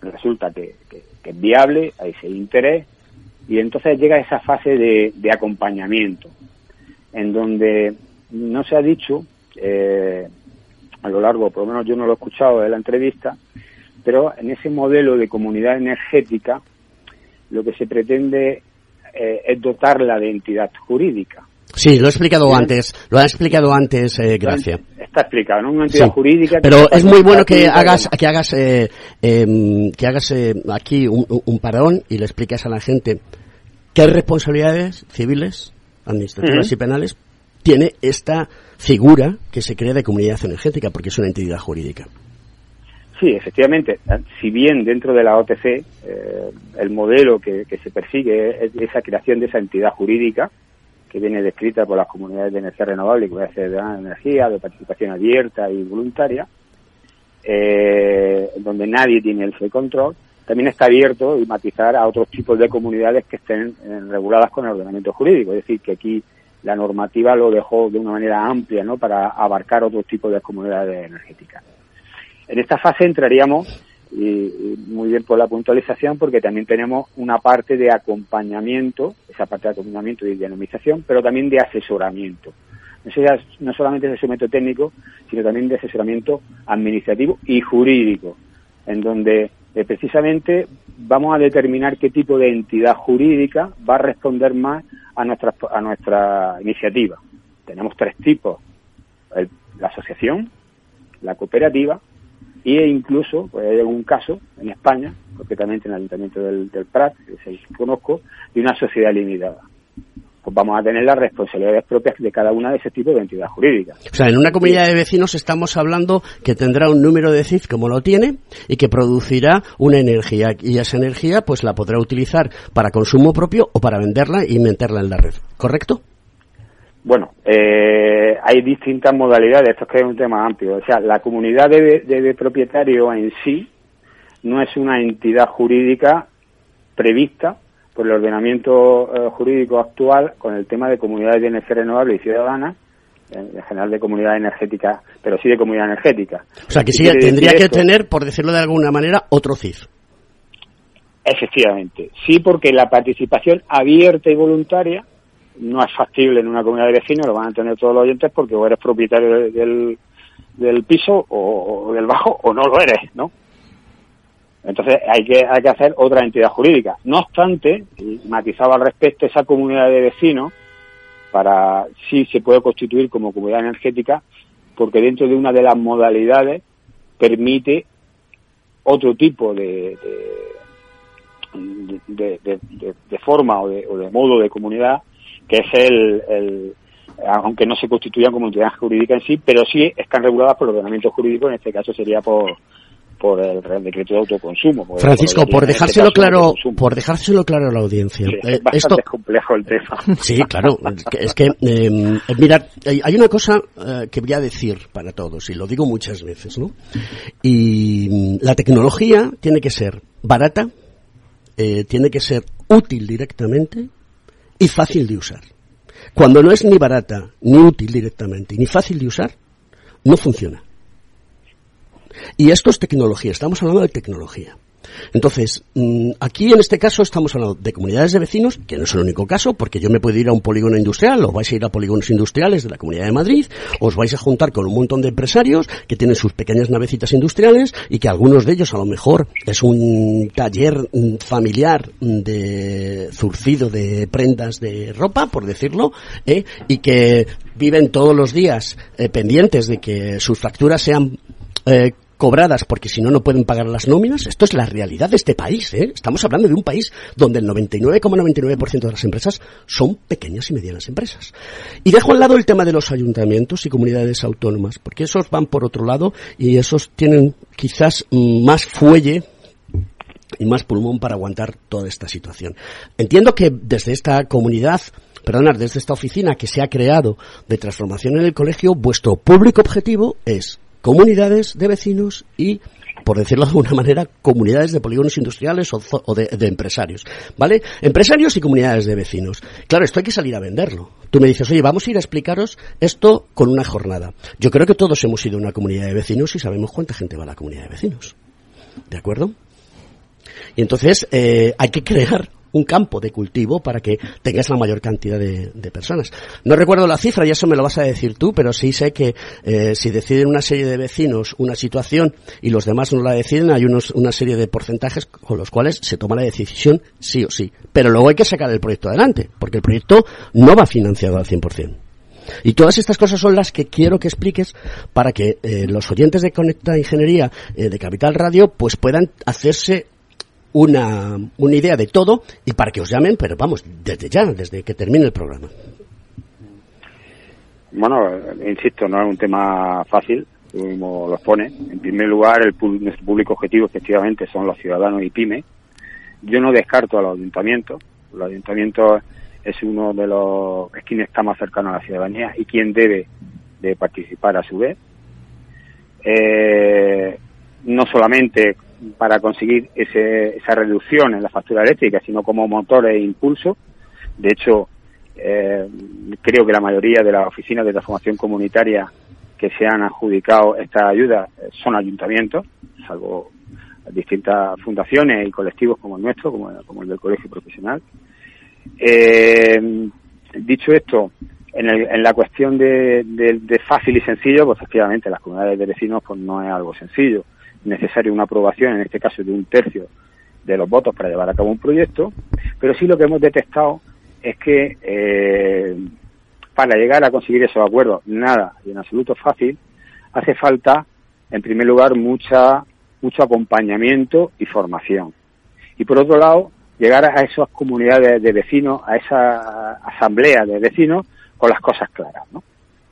resulta que, que, es viable, hay ese interés, y entonces llega esa fase de, acompañamiento, en donde no se ha dicho, eh, a lo largo, por lo menos yo no lo he escuchado de la entrevista, pero en ese modelo de comunidad energética lo que se pretende eh, es dotarla de entidad jurídica. Sí, lo he explicado ¿Sí? antes, lo ha explicado antes, eh, Gracia. Está explicado, ¿no? Una entidad sí. jurídica. Pero es muy bueno que hagas, que hagas, eh, eh, que hagas eh, aquí un, un, parón y le expliques a la gente qué responsabilidades civiles, administrativas uh -huh. y penales tiene esta figura que se crea de comunidad energética, porque es una entidad jurídica. Sí, efectivamente. Si bien dentro de la OTC eh, el modelo que, que, se persigue es esa creación de esa entidad jurídica que viene descrita por las comunidades de energía renovable, que ser de energía, de participación abierta y voluntaria, eh, donde nadie tiene el control, también está abierto y matizar a otros tipos de comunidades que estén eh, reguladas con el ordenamiento jurídico. Es decir, que aquí la normativa lo dejó de una manera amplia, ¿no? Para abarcar otros tipos de comunidades energéticas. En esta fase entraríamos, y, y muy bien por la puntualización, porque también tenemos una parte de acompañamiento, esa parte de acompañamiento y dinamización, pero también de asesoramiento. No solamente de asesoramiento técnico, sino también de asesoramiento administrativo y jurídico, en donde eh, precisamente vamos a determinar qué tipo de entidad jurídica va a responder más a nuestra, a nuestra iniciativa. Tenemos tres tipos, el, la asociación, la cooperativa e incluso, pues hay algún caso en España, concretamente en el Ayuntamiento del, Prat, que se conozco, de una sociedad limitada pues vamos a tener las responsabilidades propias de cada una de ese tipo de entidades jurídicas. O sea, en una comunidad de vecinos estamos hablando que tendrá un número de CIF como lo tiene y que producirá una energía y esa energía pues la podrá utilizar para consumo propio o para venderla y meterla en la red, ¿correcto? Bueno, eh, hay distintas modalidades, esto es que es un tema amplio. O sea, la comunidad de, de, de propietarios en sí no es una entidad jurídica prevista por el ordenamiento eh, jurídico actual con el tema de comunidades de energía renovable y ciudadana, en general de comunidad energética, pero sí de comunidad energética. O sea, que sí tendría que esto? tener, por decirlo de alguna manera, otro CIF. Efectivamente, sí, porque la participación abierta y voluntaria no es factible en una comunidad de vecinos, lo van a entender todos los oyentes, porque o eres propietario del, del piso o, del bajo o no lo eres, ¿no? Entonces hay que, hay que hacer otra entidad jurídica. No obstante, matizaba al respecto esa comunidad de vecinos, para sí se puede constituir como comunidad energética, porque dentro de una de las modalidades permite otro tipo de, de, de, forma o de, o de modo de comunidad, que es el, el aunque no se constituyan como entidad jurídica en sí, pero sí están reguladas por el ordenamiento jurídico, en este caso sería por, por el Real Decreto de Autoconsumo. Francisco, por, este dejárselo claro, por dejárselo claro a la audiencia. es eh, bastante complejo el tema. Sí, claro. Es que, eh, mira, hay una cosa eh, que voy a decir para todos, y lo digo muchas veces, ¿no? Y mm, la tecnología tiene que ser barata, eh, tiene que ser útil directamente y fácil de usar. Cuando no es ni barata, ni útil directamente, ni fácil de usar, no funciona. Y esto es tecnología, estamos hablando de tecnología. Entonces, mm, aquí en este caso estamos hablando de comunidades de vecinos, que no es el único caso, porque yo me puedo ir a un polígono industrial, o vais a ir a polígonos industriales de la Comunidad de Madrid, os vais a juntar con un montón de empresarios que tienen sus pequeñas navecitas industriales y que algunos de ellos a lo mejor es un taller mm, familiar de zurcido de prendas de ropa, por decirlo, ¿eh? y que viven todos los días eh, pendientes de que sus facturas sean eh, cobradas porque si no no pueden pagar las nóminas. Esto es la realidad de este país. ¿eh? Estamos hablando de un país donde el 99,99% de las empresas son pequeñas y medianas empresas. Y dejo al lado el tema de los ayuntamientos y comunidades autónomas, porque esos van por otro lado y esos tienen quizás más fuelle y más pulmón para aguantar toda esta situación. Entiendo que desde esta comunidad perdonad, desde esta oficina que se ha creado de transformación en el colegio, vuestro público objetivo es comunidades de vecinos y por decirlo de alguna manera, comunidades de polígonos industriales o, de, empresarios, ¿vale? Empresarios y comunidades de vecinos. Claro, esto hay que salir a venderlo. Tú me dices, oye, vamos a ir a explicaros esto con una jornada. Yo creo que todos hemos ido a una comunidad de vecinos y sabemos cuánta gente va a la comunidad de vecinos. ¿De acuerdo? Y entonces eh, hay que crear un campo de cultivo para que tengas la mayor cantidad de, personas. No recuerdo la cifra y eso me lo vas a decir tú, pero sí sé que eh, si deciden una serie de vecinos una situación y los demás no la deciden, hay unos, una serie de porcentajes con los cuales se toma la decisión sí o sí. Pero luego hay que sacar el proyecto adelante, porque el proyecto no va financiado al 100%. Y todas estas cosas son las que quiero que expliques para que eh, los oyentes de Conecta Ingeniería eh, de Capital Radio pues puedan hacerse una, una idea de todo y para que os llamen, pero vamos, desde ya, desde que termine el programa. Bueno, insisto, no es un tema fácil, como lo pone. En primer lugar, el nuestro público objetivo efectivamente son los ciudadanos y pymes. Yo no descarto a los ayuntamientos. Los ayuntamientos es uno de los, es quien está más cercano a la ciudadanía y quien debe de participar a su vez. Eh, no solamente para conseguir ese, esa reducción en la factura eléctrica, sino como motor e impulso. De hecho, eh, creo que la mayoría de las oficinas de transformación comunitaria que se han adjudicado esta ayuda eh, son ayuntamientos, salvo distintas fundaciones y colectivos como el nuestro, como, el del Colegio Profesional. Eh, dicho esto, en, el, en, la cuestión de, de, de, fácil y sencillo, pues efectivamente las comunidades de vecinos pues no es algo sencillo necesario una aprobación, en este caso de un tercio de los votos para llevar a cabo un proyecto, pero sí lo que hemos detectado es que eh, para llegar a conseguir esos acuerdos, nada y en absoluto fácil, hace falta, en primer lugar, mucha, mucho acompañamiento y formación. Y por otro lado, llegar a esas comunidades de vecinos, a esa asamblea de vecinos, con las cosas claras. ¿no?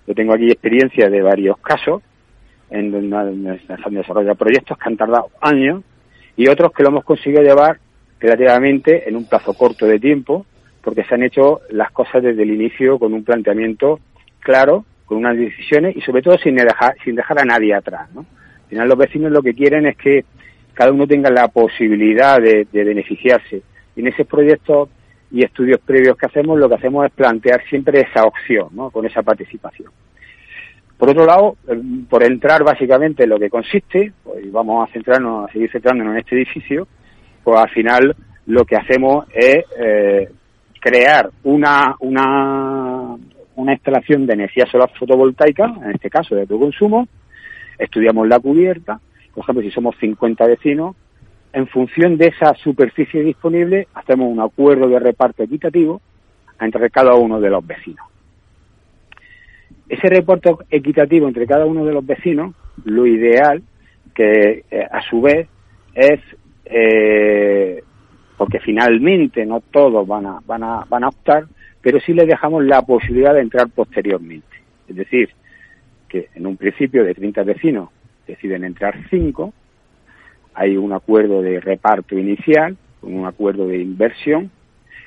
Yo tengo aquí experiencia de varios casos en, en, desarrollo proyectos que han tardado años y otros que lo hemos conseguido llevar relativamente en un plazo corto de tiempo porque se han hecho las cosas desde el inicio con un planteamiento claro, con unas decisiones y sobre todo sin dejar, sin dejar a nadie atrás. ¿no? Al final los vecinos lo que quieren es que cada uno tenga la posibilidad de, de beneficiarse. Y en esos proyectos y estudios previos que hacemos, lo que hacemos es plantear siempre esa opción, ¿no? con esa participación. Por otro lado, por entrar básicamente en lo que consiste, pues vamos a centrarnos, a seguir centrándonos en este edificio, pues al final lo que hacemos es eh, crear una, una, una instalación de energía solar fotovoltaica, en este caso de autoconsumo, estudiamos la cubierta, por ejemplo, si somos 50 vecinos, en función de esa superficie disponible, hacemos un acuerdo de reparto equitativo entre cada uno de los vecinos. Ese reparto equitativo entre cada uno de los vecinos, lo ideal, que eh, a su vez es, eh, porque finalmente no todos van a, van, a, van a optar, pero sí les dejamos la posibilidad de entrar posteriormente. Es decir, que en un principio de 30 vecinos deciden entrar 5, hay un acuerdo de reparto inicial, un acuerdo de inversión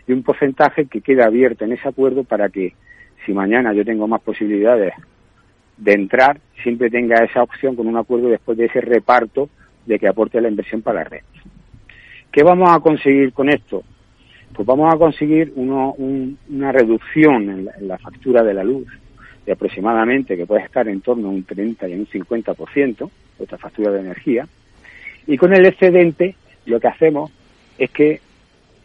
y un porcentaje que queda abierto en ese acuerdo para que si mañana yo tengo más posibilidades de entrar, siempre tenga esa opción con un acuerdo después de ese reparto de que aporte la inversión para la red. ¿Qué vamos a conseguir con esto? Pues vamos a conseguir una reducción en la, factura de la luz de aproximadamente, que puede estar en torno a un 30 y un 50%, esta factura de energía, y con el excedente lo que hacemos es que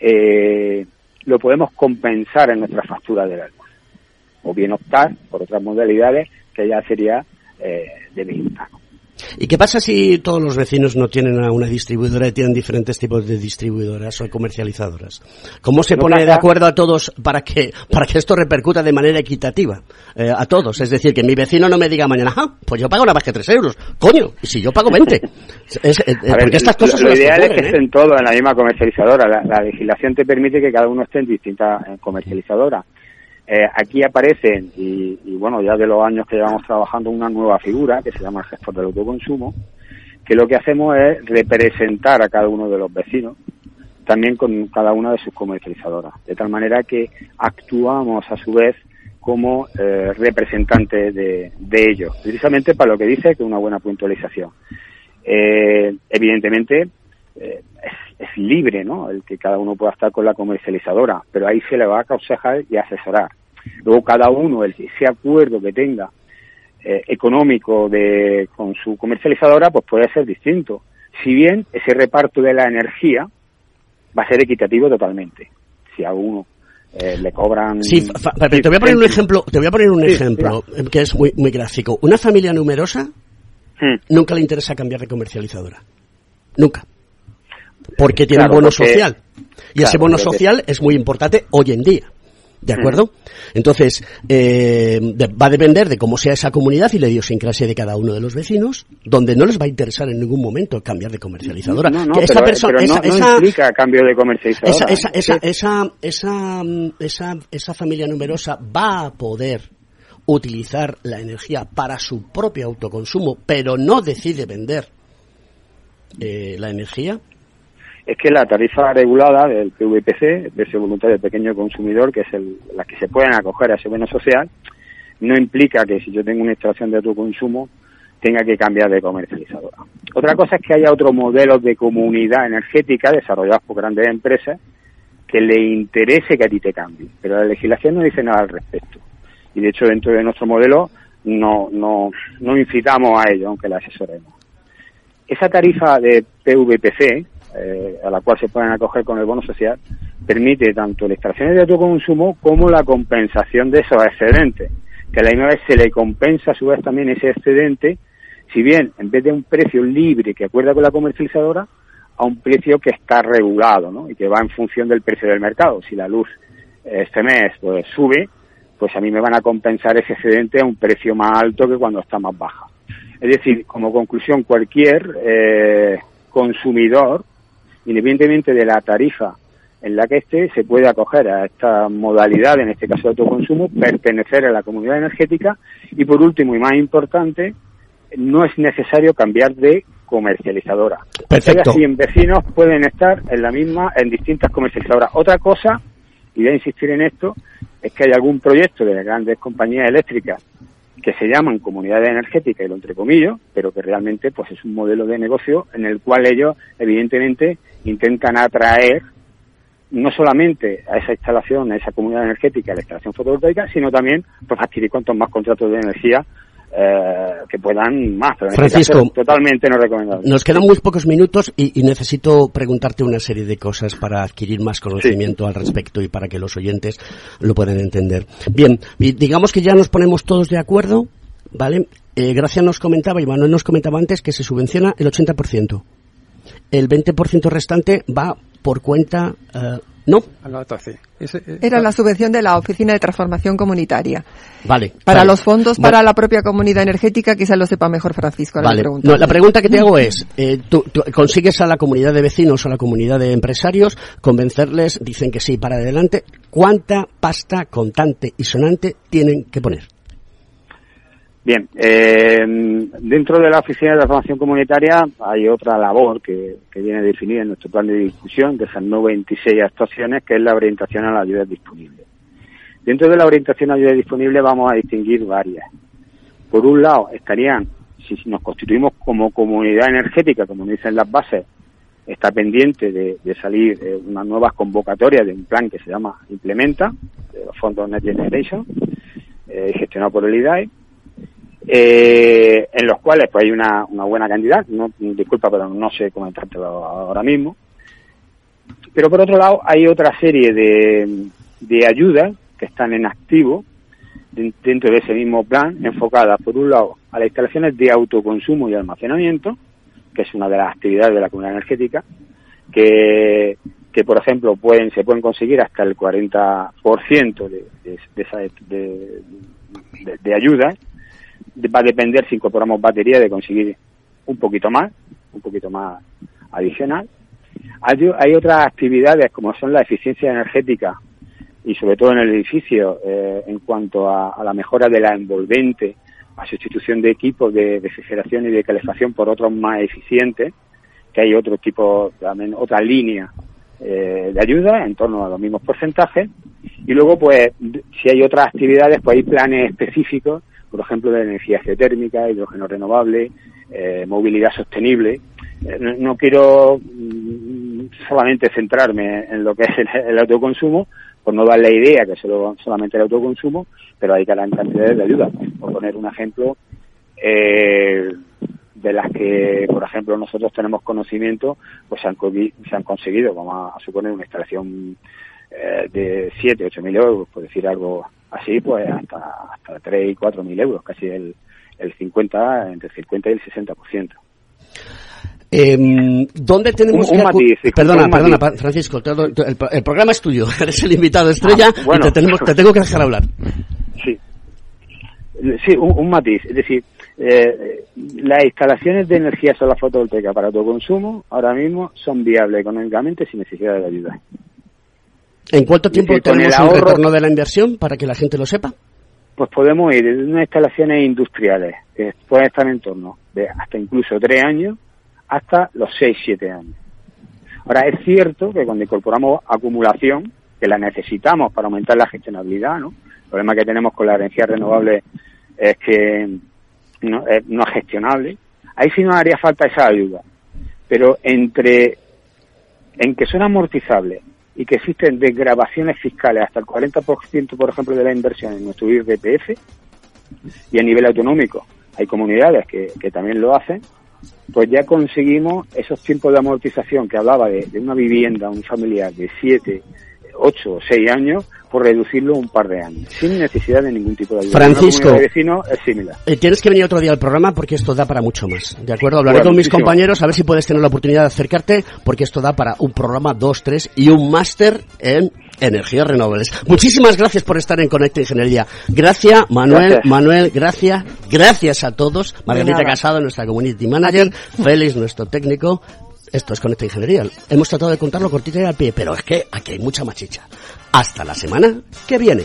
eh, lo podemos compensar en nuestra factura de la luz, o bien optar por otras modalidades que ya sería eh, de venta. ¿Y qué pasa si todos los vecinos no tienen una distribuidora y tienen diferentes tipos de distribuidoras o comercializadoras? ¿Cómo se pone de acuerdo a todos para que, para que esto repercuta de manera equitativa eh, a todos? Es decir, que mi vecino no me diga mañana, ah, pues yo pago nada más que 3 euros. Coño, y si yo pago 20. Es, eh, porque estas cosas lo, ideal es que estén todos en la misma comercializadora. La, la, legislación te permite que cada uno esté en distintas comercializadoras. Eh, aquí aparecen, y, bueno, ya de los años que llevamos trabajando, una nueva figura que se llama el gestor del autoconsumo, que lo que hacemos es representar a cada uno de los vecinos, también con cada una de sus comercializadoras, de tal manera que actuamos a su vez como eh, representantes de, ellos, precisamente para lo que dice que es una buena puntualización. Eh, evidentemente, es, es, libre, ¿no? El que cada uno pueda estar con la comercializadora, pero ahí se le va a aconsejar y asesorar. Luego cada uno, el, ese acuerdo que tenga eh, económico de, con su comercializadora, pues puede ser distinto. Si bien ese reparto de la energía va a ser equitativo totalmente. Si a uno eh, le cobran. Sí, te voy a poner un ejemplo, te voy a poner un ejemplo que es muy, muy gráfico. Una familia numerosa hmm. nunca le interesa cambiar de comercializadora. Nunca. Porque tiene un bono social. Y ese bono social es muy importante hoy en día. ¿De acuerdo? Entonces, eh, va a depender de cómo sea esa comunidad y la idiosincrasia de cada uno de los vecinos, donde no les va a interesar en ningún momento cambiar de comercializadora. No, no, esa persona, esa, no, implica cambio de comercializadora. Esa, esa, esa, esa, esa, esa familia numerosa va a poder utilizar la energía para su propio autoconsumo, pero no decide vender eh, la energía es que la tarifa regulada del PVPC, precio voluntario del pequeño consumidor, que es el, la que se pueden acoger a ese bono social, no implica que si yo tengo una instalación de autoconsumo tenga que cambiar de comercializadora. Otra cosa es que haya otros modelos de comunidad energética desarrollados por grandes empresas que le interese que a ti te cambie, pero la legislación no dice nada al respecto. Y de hecho dentro de nuestro modelo no, no, no incitamos a ello, aunque la asesoremos. Esa tarifa de PVPC, eh, a la cual se pueden acoger con el bono social, permite tanto la extracción de autoconsumo como la compensación de esos excedentes, que a la misma vez se le compensa a su vez también ese excedente, si bien en vez de un precio libre que acuerda con la comercializadora, a un precio que está regulado ¿no? y que va en función del precio del mercado. Si la luz este mes pues, sube, pues a mí me van a compensar ese excedente a un precio más alto que cuando está más baja. Es decir, como conclusión, cualquier eh, consumidor independientemente de la tarifa en la que esté, se puede acoger a esta modalidad, en este caso de autoconsumo, pertenecer a la comunidad energética y por último y más importante, no es necesario cambiar de comercializadora. Perfecto. 100 vecinos pueden estar en la misma, en distintas comercializadoras. Otra cosa, y voy a insistir en esto, es que hay algún proyecto de grandes compañías eléctricas que se llaman comunidades energéticas, y lo entrecomillo, pero que realmente pues es un modelo de negocio en el cual ellos evidentemente intentan atraer no solamente a esa instalación, a esa comunidad energética, a la instalación fotovoltaica, sino también pues adquirir cuantos más contratos de energía eh, que puedan más. Pero en este Francisco, caso, totalmente no recomendable. Nos quedan muy pocos minutos y, y necesito preguntarte una serie de cosas para adquirir más conocimiento al respecto y para que los oyentes lo puedan entender. Bien, digamos que ya nos ponemos todos de acuerdo, ¿vale? Eh, Gracia nos comentaba y Manuel nos comentaba antes que se subvenciona el 80%. El 20% restante va por cuenta, eh, ¿no? Era la subvención de la Oficina de Transformación Comunitaria. Vale. Para vale. los fondos para la propia comunidad energética, quizá lo sepa mejor Francisco. ahora Vale. No, la pregunta que te hago es, eh, tú, tú consigues a la comunidad de vecinos o a la comunidad de empresarios convencerles, dicen que sí, para adelante, ¿cuánta pasta contante y sonante tienen que poner? Bien, eh, dentro de la Oficina de Transformación Comunitaria hay otra labor que, viene definida en nuestro plan de discusión de esas 96 actuaciones, que es la orientación a la ayuda disponible. Dentro de la orientación a la ayuda disponible vamos a distinguir varias. Por un lado, estarían, si nos constituimos como comunidad energética, como dicen las bases, está pendiente de, de salir eh, unas nuevas convocatorias de un plan que se llama Implementa, de los fondos Next Generation, eh, gestionado por el IDAE, eh, en los cuales pues hay una, una buena cantidad, no, disculpa, pero no sé comentártelo ahora mismo. Pero por otro lado hay otra serie de, de ayudas que están en activo de- dentro de ese mismo plan, enfocadas por un lado a las instalaciones de autoconsumo y almacenamiento, que es una de las actividades de la comunidad energética, que, que por ejemplo pueden se pueden conseguir hasta el 40% de, de, de, de, de, de ayuda. De- Va a depender si incorporamos batería de conseguir un poquito más, un poquito más adicional. Hay, hay otras actividades como son la eficiencia energética y sobre todo en el edificio eh, en cuanto a, a la mejora de la envolvente, a sustitución de equipos de refrigeración y de calefacción por otros más eficientes, que hay otro tipo, también otra línea eh, de ayuda en torno a los mismos porcentajes. Y luego, pues, si hay otras actividades, pues hay planes específicos, por ejemplo, de energía geotérmica, hidrógeno renovable, eh, movilidad sostenible. Eh, no, no quiero mm, solamente centrarme en lo que es el, autoconsumo, por no dar la idea que solo, solamente el autoconsumo, pero hay gran cantidades de ayuda. Por poner un ejemplo, eh, de las que, por ejemplo, nosotros tenemos conocimiento, pues se han, se han conseguido, vamos a suponer, una instalación eh, de 7, 8 mil euros, por decir algo así, pues hasta, hasta 3 y 4 mil euros, casi el, el 50, entre el 50 y el 60%. Eh, ¿Dónde tenemos Un- que matiz, Perdona, un perdona, matiz. Francisco, te- el, el programa es tuyo, eres el invitado estrella Ah, bueno. y te, tenemos, te tengo que dejar hablar. Sí. Sí, un, un matiz. Es decir, eh, las instalaciones de energía solar fotovoltaica para autoconsumo ahora mismo son viables económicamente sin necesidad de ayuda. ¿En cuánto tiempo con tenemos el ahorro- retorno de la inversión para que la gente lo sepa? Pues podemos ir desde unas instalaciones industriales que pueden estar en torno de hasta incluso tres años hasta los seis, siete años. Ahora, es cierto que cuando incorporamos acumulación, que la necesitamos para aumentar la gestionabilidad, ¿no? El problema que tenemos con la energía renovable es que no es, no es gestionable. Ahí sí nos haría falta esa ayuda. Pero entre en que son amortizables y que existen desgrabaciones fiscales. Hasta el 40%, por ejemplo, de la inversión en nuestro IRPF, y a nivel autonómico. Hay comunidades que, también lo hacen, pues ya conseguimos esos tiempos de amortización que hablaba de, de una vivienda, un familiar de 7, 8 o 6 años, por reducirlo un par de años, sin necesidad de ningún tipo de ayuda. Francisco. De vecinos es similar. Eh, tienes que venir otro día al programa porque esto da para mucho más. ¿De acuerdo? Hablaré Bueno, con mis compañeros a ver si puedes tener la oportunidad de acercarte porque esto da para un programa, dos, tres y un máster en energías renovables. Muchísimas gracias por estar en Conecta Ingeniería. Gracias, Manuel, Gracias. Manuel, gracias. Gracias a todos. Margarita. Casado, nuestra community manager. Félix, nuestro técnico. Esto es Conecta Ingeniería. Hemos tratado de contarlo cortito y al pie, pero es que aquí hay mucha machicha. Hasta la semana que viene.